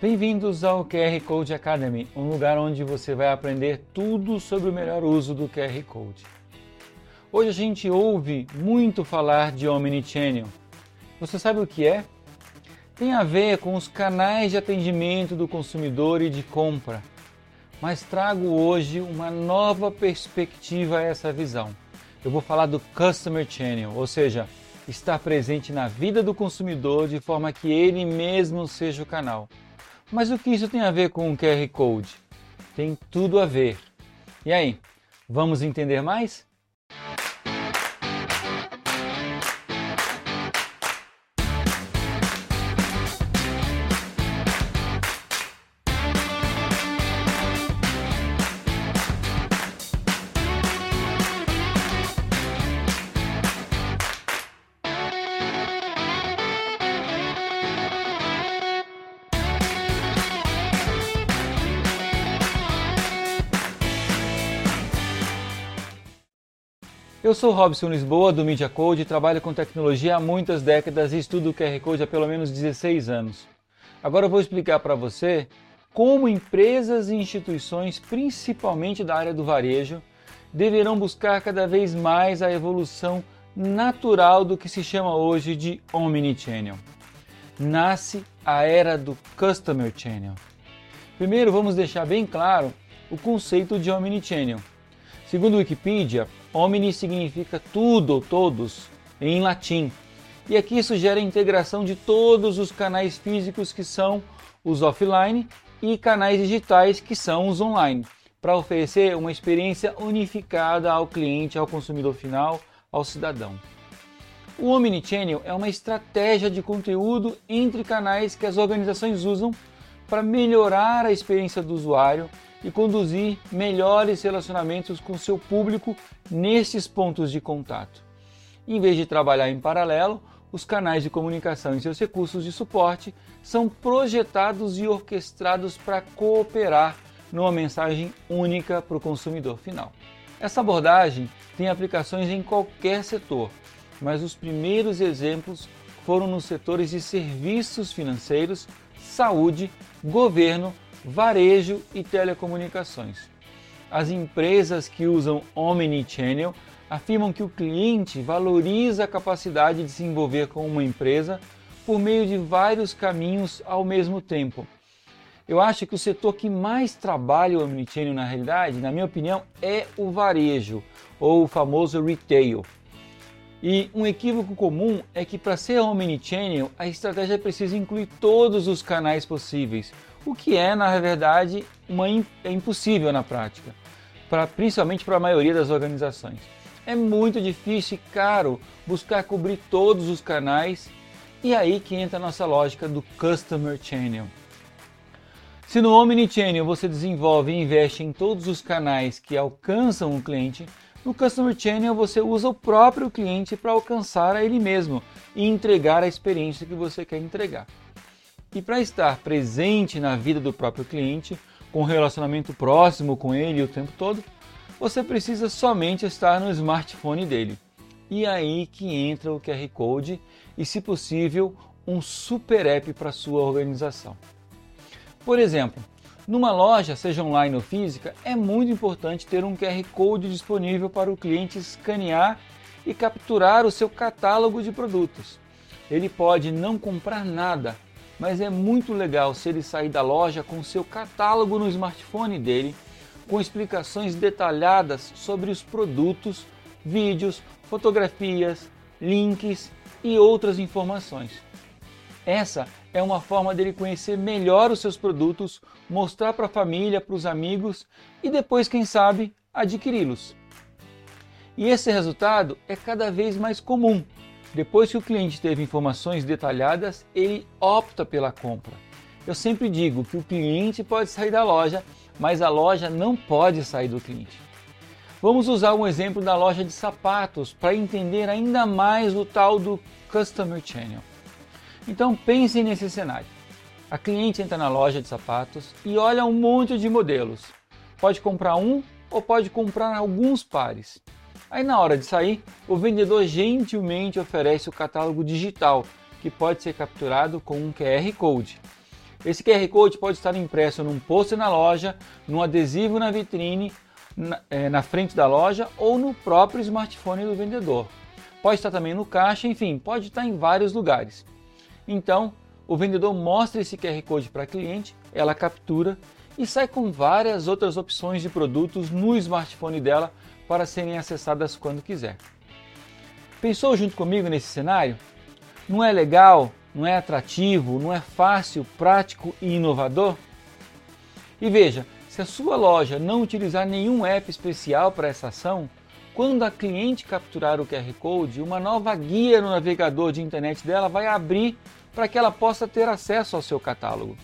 Bem-vindos ao QR Code Academy, um lugar onde você vai aprender tudo sobre o melhor uso do QR Code. Hoje a gente ouve muito falar de Omnichannel. Você sabe o que é? Tem a ver com os canais de atendimento do consumidor e de compra, mas trago hoje uma nova perspectiva a essa visão. Eu vou falar do Customer Channel, ou seja, estar presente na vida do consumidor de forma que ele mesmo seja o canal. Mas o que isso tem a ver com o QR Code? Tem tudo a ver. E aí, vamos entender mais? Eu sou Robson Lisboa, do Media Code, trabalho com tecnologia há muitas décadas e estudo QR Code há pelo menos 16 anos. Agora eu vou explicar para você como empresas e instituições, principalmente da área do varejo, deverão buscar cada vez mais a evolução natural do que se chama hoje de Omnichannel. Nasce a era do Customer Channel. Primeiro, vamos deixar bem claro o conceito de Omnichannel. Segundo o Wikipedia, Omni significa tudo todos em latim. E aqui isso gera a integração de todos os canais físicos que são os offline e canais digitais que são os online, para oferecer uma experiência unificada ao cliente, ao consumidor final, ao cidadão. O Omnichannel é uma estratégia de conteúdo entre canais que as organizações usam para melhorar a experiência do usuário e conduzir melhores relacionamentos com seu público nesses pontos de contato. Em vez de trabalhar em paralelo, os canais de comunicação e seus recursos de suporte são projetados e orquestrados para cooperar numa mensagem única para o consumidor final. Essa abordagem tem aplicações em qualquer setor, mas os primeiros exemplos foram nos setores de serviços financeiros, saúde, governo, varejo e telecomunicações. As empresas que usam Omnichannel afirmam que o cliente valoriza a capacidade de se envolver com uma empresa por meio de vários caminhos ao mesmo tempo. Eu acho que o setor que mais trabalha o Omnichannel na realidade, na minha opinião, é o varejo, ou o famoso retail. E um equívoco comum é que para ser Omnichannel, a estratégia precisa incluir todos os canais possíveis, o que é, na verdade, uma, é impossível na prática, pra, principalmente para a maioria das organizações. É muito difícil e caro buscar cobrir todos os canais e aí que entra a nossa lógica do Customer Channel. Se no Omnichannel você desenvolve e investe em todos os canais que alcançam o cliente, no Customer Channel você usa o próprio cliente para alcançar a ele mesmo e entregar a experiência que você quer entregar. E para estar presente na vida do próprio cliente, com um relacionamento próximo com ele o tempo todo, você precisa somente estar no smartphone dele. E aí que entra o QR Code e, se possível, um super app para sua organização. Por exemplo, numa loja, seja online ou física, é muito importante ter um QR Code disponível para o cliente escanear e capturar o seu catálogo de produtos. Ele pode não comprar nada, mas é muito legal se ele sair da loja com seu catálogo no smartphone dele, com explicações detalhadas sobre os produtos, vídeos, fotografias, links e outras informações. Essa é uma forma dele conhecer melhor os seus produtos, mostrar para a família, para os amigos e depois, quem sabe, adquiri-los. E esse resultado é cada vez mais comum depois que o cliente teve informações detalhadas, ele opta pela compra. Eu sempre digo que o cliente pode sair da loja, mas a loja não pode sair do cliente. Vamos usar um exemplo da loja de sapatos para entender ainda mais o tal do Customer Channel. Então pensem nesse cenário. A cliente entra na loja de sapatos e olha um monte de modelos. Pode comprar um ou pode comprar alguns pares. Aí na hora de sair, o vendedor gentilmente oferece o catálogo digital, que pode ser capturado com um QR Code. Esse QR Code pode estar impresso num pôster na loja, num adesivo na vitrine, na, é, na frente da loja ou no próprio smartphone do vendedor. Pode estar também no caixa, enfim, pode estar em vários lugares. Então, o vendedor mostra esse QR Code para a cliente, ela captura e sai com várias outras opções de produtos no smartphone dela para serem acessadas quando quiser. Pensou junto comigo nesse cenário? Não é legal? Não é atrativo? Não é fácil, prático e inovador? E veja, se a sua loja não utilizar nenhum app especial para essa ação, quando a cliente capturar o QR Code, uma nova guia no navegador de internet dela vai abrir para que ela possa ter acesso ao seu catálogo.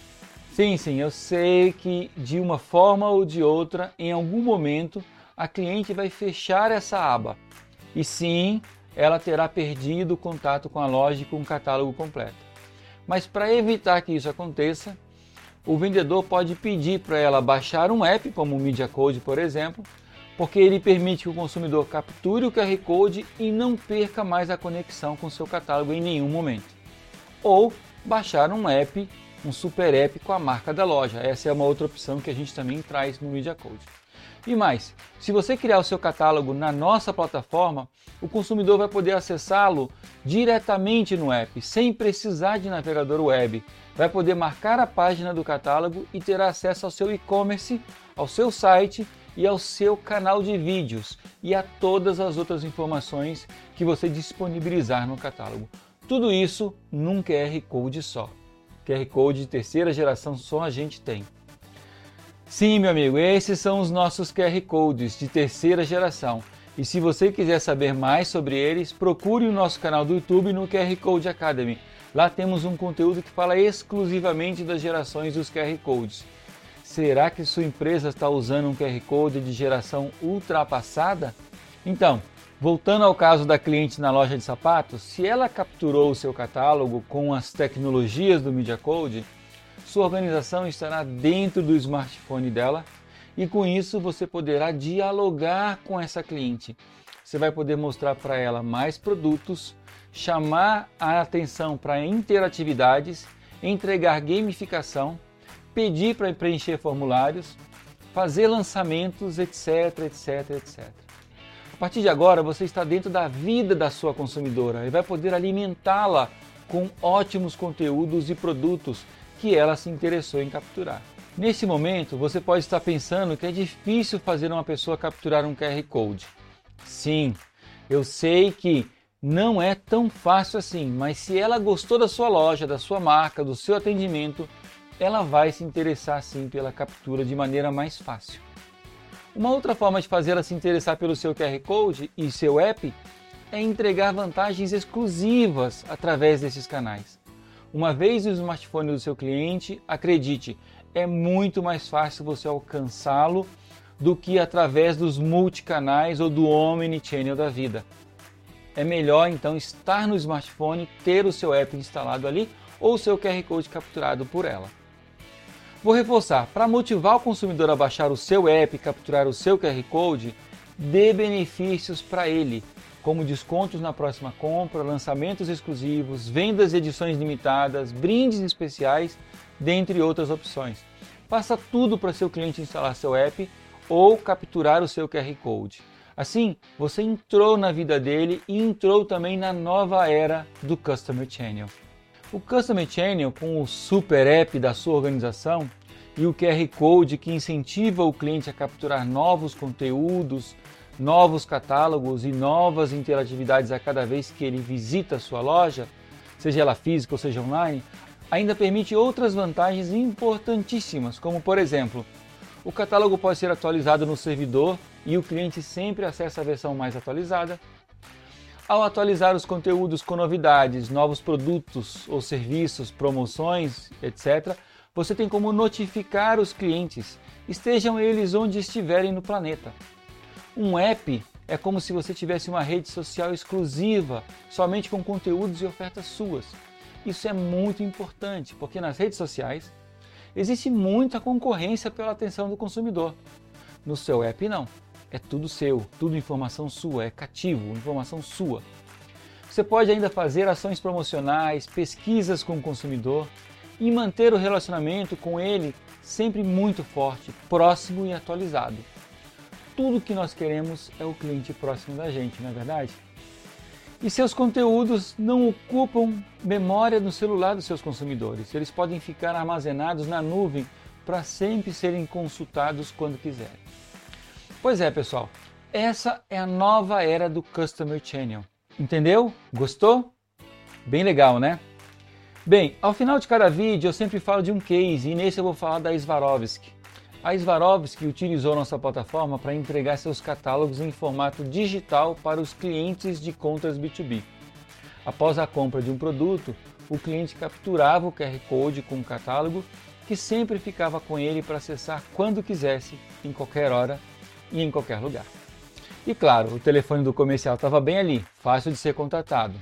Sim, sim, eu sei que de uma forma ou de outra, em algum momento, a cliente vai fechar essa aba. E sim, ela terá perdido o contato com a loja e com o catálogo completo. Mas para evitar que isso aconteça, o vendedor pode pedir para ela baixar um app, como o Media Code, por exemplo, porque ele permite que o consumidor capture o QR Code e não perca mais a conexão com seu catálogo em nenhum momento. Ou baixar um app, um super app com a marca da loja. Essa é uma outra opção que a gente também traz no Media Code. E mais, se você criar o seu catálogo na nossa plataforma, o consumidor vai poder acessá-lo diretamente no app, sem precisar de navegador web. Vai poder marcar a página do catálogo e ter acesso ao seu e-commerce, ao seu site e ao seu canal de vídeos e a todas as outras informações que você disponibilizar no catálogo. Tudo isso num QR Code só. QR Code de terceira geração só a gente tem. Sim, meu amigo, esses são os nossos QR Codes de terceira geração. E se você quiser saber mais sobre eles, procure o nosso canal do YouTube no QR Code Academy. Lá temos um conteúdo que fala exclusivamente das gerações dos QR Codes. Será que sua empresa está usando um QR Code de geração ultrapassada? Então, voltando ao caso da cliente na loja de sapatos, se ela capturou o seu catálogo com as tecnologias do Media Code, sua organização estará dentro do smartphone dela e com isso você poderá dialogar com essa cliente. Você vai poder mostrar para ela mais produtos, chamar a atenção para interatividades, entregar gamificação, pedir para preencher formulários, fazer lançamentos, etc, etc, etc. A partir de agora, você está dentro da vida da sua consumidora e vai poder alimentá-la com ótimos conteúdos e produtos que ela se interessou em capturar. Nesse momento, você pode estar pensando que é difícil fazer uma pessoa capturar um QR Code. Sim, eu sei que não é tão fácil assim, mas se ela gostou da sua loja, da sua marca, do seu atendimento, ela vai se interessar sim pela captura de maneira mais fácil. Uma outra forma de fazer ela se interessar pelo seu QR Code e seu app é entregar vantagens exclusivas através desses canais. Uma vez no smartphone do seu cliente, acredite, é muito mais fácil você alcançá-lo do que através dos multicanais ou do omnichannel da vida. É melhor então estar no smartphone, ter o seu app instalado ali ou o seu QR Code capturado por ela. Vou reforçar, para motivar o consumidor a baixar o seu app e capturar o seu QR Code, dê benefícios para ele, como descontos na próxima compra, lançamentos exclusivos, vendas de edições limitadas, brindes especiais, dentre outras opções. Faça tudo para seu cliente instalar seu app ou capturar o seu QR Code. Assim, você entrou na vida dele e entrou também na nova era do Customer Channel. O Customer Channel, com o super app da sua organização e o QR Code que incentiva o cliente a capturar novos conteúdos, novos catálogos e novas interatividades a cada vez que ele visita a sua loja, seja ela física ou seja online, ainda permite outras vantagens importantíssimas, como por exemplo, o catálogo pode ser atualizado no servidor e o cliente sempre acessa a versão mais atualizada. Ao atualizar os conteúdos com novidades, novos produtos ou serviços, promoções, etc., você tem como notificar os clientes, estejam eles onde estiverem no planeta. Um app é como se você tivesse uma rede social exclusiva, somente com conteúdos e ofertas suas. Isso é muito importante, porque nas redes sociais existe muita concorrência pela atenção do consumidor. No seu app não. É tudo seu, tudo informação sua, é cativo, informação sua. Você pode ainda fazer ações promocionais, pesquisas com o consumidor e manter o relacionamento com ele sempre muito forte, próximo e atualizado. Tudo que nós queremos é o cliente próximo da gente, não é verdade? E seus conteúdos não ocupam memória no celular dos seus consumidores. Eles podem ficar armazenados na nuvem para sempre serem consultados quando quiserem. Pois é, pessoal, essa é a nova era do Customer Channel. Entendeu? Gostou? Bem legal, né? Bem, ao final de cada vídeo eu sempre falo de um case e nesse eu vou falar da Swarovski. A Swarovski utilizou nossa plataforma para entregar seus catálogos em formato digital para os clientes de contas B2B. Após a compra de um produto, o cliente capturava o QR Code com o catálogo, que sempre ficava com ele para acessar quando quisesse, em qualquer hora e em qualquer lugar. E claro, o telefone do comercial estava bem ali, fácil de ser contatado.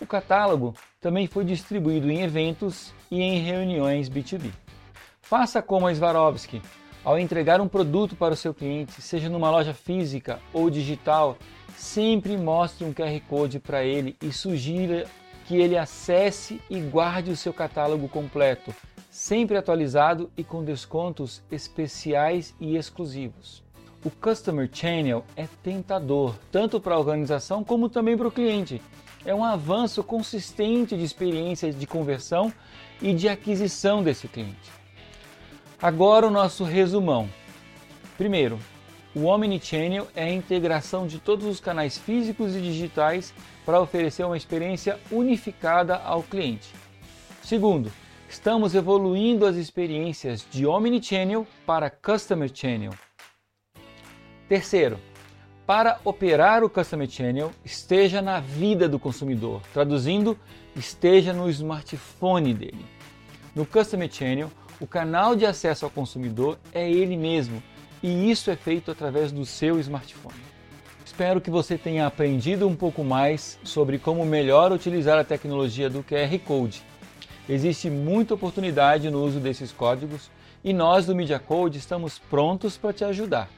O catálogo também foi distribuído em eventos e em reuniões B2B. Faça como a Swarovski. Ao entregar um produto para o seu cliente, seja numa loja física ou digital, sempre mostre um QR Code para ele e sugira que ele acesse e guarde o seu catálogo completo, sempre atualizado e com descontos especiais e exclusivos. O Customer Channel é tentador, tanto para a organização como também para o cliente. É um avanço consistente de experiência de conversão e de aquisição desse cliente. Agora o nosso resumão. Primeiro, o Omnichannel é a integração de todos os canais físicos e digitais para oferecer uma experiência unificada ao cliente. Segundo, estamos evoluindo as experiências de Omnichannel para Customer Channel. Terceiro, para operar o Customer Channel, esteja na vida do consumidor, traduzindo, esteja no smartphone dele. No Customer Channel, o canal de acesso ao consumidor é ele mesmo e isso é feito através do seu smartphone. Espero que você tenha aprendido um pouco mais sobre como melhor utilizar a tecnologia do QR Code. Existe muita oportunidade no uso desses códigos e nós do Media Code estamos prontos para te ajudar.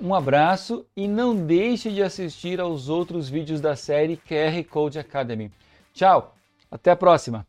Um abraço e não deixe de assistir aos outros vídeos da série QR Code Academy. Tchau, até a próxima!